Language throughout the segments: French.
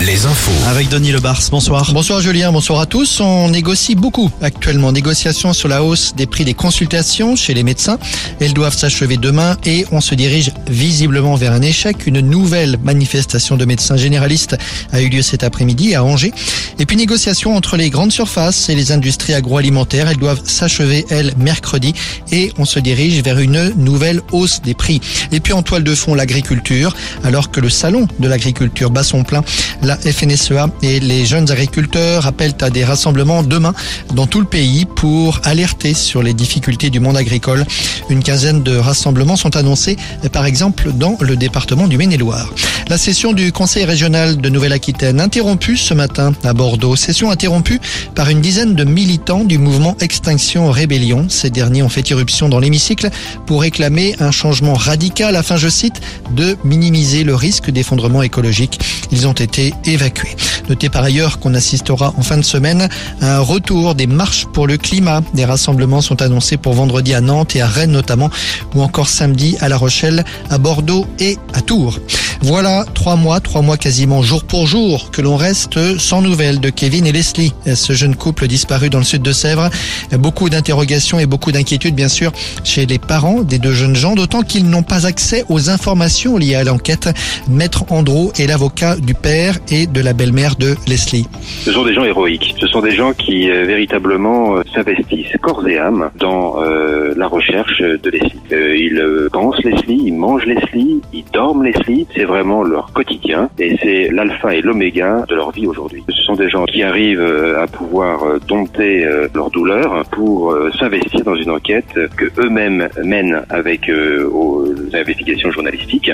les infos. Avec Denis Lebars, bonsoir. Bonsoir Julien, bonsoir à tous. On négocie beaucoup actuellement. Négociations sur la hausse des prix des consultations chez les médecins. Elles doivent s'achever demain et on se dirige visiblement vers un échec. Une nouvelle manifestation de médecins généralistes a eu lieu cet après-midi à Angers. Et puis négociations entre les grandes surfaces et les industries agroalimentaires. Elles doivent s'achever, elles, mercredi. Et on se dirige vers une nouvelle hausse des prix. Et puis en toile de fond, l'agriculture. Alors que le salon de l'agriculture bat son plein, la FNSEA et les jeunes agriculteurs appellent à des rassemblements demain dans tout le pays pour alerter sur les difficultés du monde agricole. Une quinzaine de rassemblements sont annoncés, par exemple, dans le département du Maine-et-Loire. La session du Conseil régional de Nouvelle-Aquitaine interrompue ce matin à Bordeaux. Session interrompue par une dizaine de militants du mouvement Extinction Rébellion. Ces derniers ont fait irruption dans l'hémicycle pour réclamer un changement radical afin, je cite, de minimiser le risque d'effondrement écologique. Ils ont été évacués. Notez par ailleurs qu'on assistera en fin de semaine à un retour des marches pour le climat. Des rassemblements sont annoncés pour vendredi à Nantes et à Rennes notamment, ou encore samedi à La Rochelle, à Bordeaux et à Tours. Voilà trois mois, trois mois quasiment jour pour jour que l'on reste sans nouvelles de Kevin et Leslie, ce jeune couple disparu dans le sud de Sèvres. Beaucoup d'interrogations et beaucoup d'inquiétudes bien sûr chez les parents des deux jeunes gens, d'autant qu'ils n'ont pas accès aux informations liées à l'enquête. Maître Andro est l'avocat du père et de la belle-mère de Leslie. Ce sont des gens héroïques. Ce sont des gens qui euh, véritablement euh, s'investissent corps et âme dans euh, la recherche de Leslie. Ils pensent Leslie, ils mangent Leslie, ils dorment Leslie. Vraiment leur quotidien et c'est l'alpha et l'oméga de leur vie aujourd'hui. Ce sont des gens qui arrivent euh, à pouvoir euh, dompter euh, leur douleur pour s'investir dans une enquête que eux-mêmes mènent avec aux investigations journalistiques,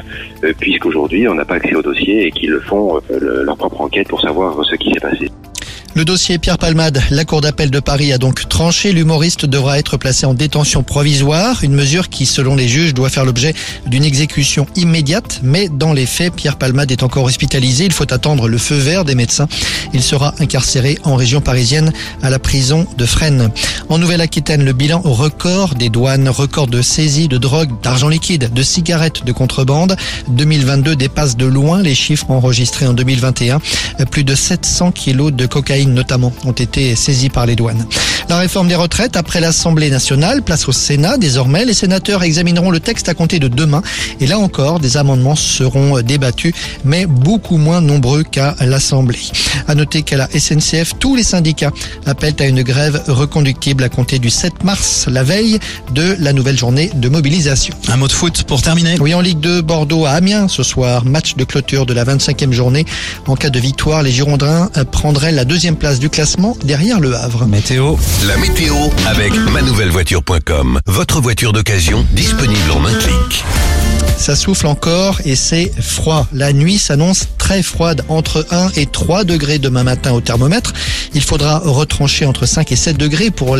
puisqu'aujourd'hui on n'a pas accès au dossier et qu'ils font le- leur propre enquête pour savoir ce qui s'est passé. Le dossier Pierre Palmade, la Cour d'appel de Paris a donc tranché. L'humoriste devra être placé en détention provisoire, une mesure qui, selon les juges, doit faire l'objet d'une exécution immédiate. Mais dans les faits, Pierre Palmade est encore hospitalisé. Il faut attendre le feu vert des médecins. Il sera incarcéré en région parisienne à la prison de Fresnes. En Nouvelle-Aquitaine, le bilan record des douanes, record de saisie de drogue, d'argent liquide, de cigarettes de contrebande. 2022 dépasse de loin les chiffres enregistrés en 2021. Plus de 700 kilos de cocaïne notamment ont été saisis par les douanes. La réforme des retraites après l'Assemblée nationale, place au Sénat désormais. Les sénateurs examineront le texte à compter de demain. Et là encore, des amendements seront débattus, mais beaucoup moins nombreux qu'à l'Assemblée. À noter qu'à la SNCF, tous les syndicats appellent à une grève reconductible à compter du 7 mars, la veille de la nouvelle journée de mobilisation. Un mot de foot pour terminer. Oui, en Ligue 2, Bordeaux à Amiens ce soir, match de clôture de la 25e journée. En cas de victoire, les Girondins prendraient la deuxième place du classement derrière le Havre. Météo. La météo avec manouvellevoiture.com. Votre voiture d'occasion disponible en un clic. Ça souffle encore et c'est froid. La nuit s'annonce très froide, entre 1 et 3 degrés demain matin au thermomètre. Il faudra retrancher entre 5 et 7 degrés pour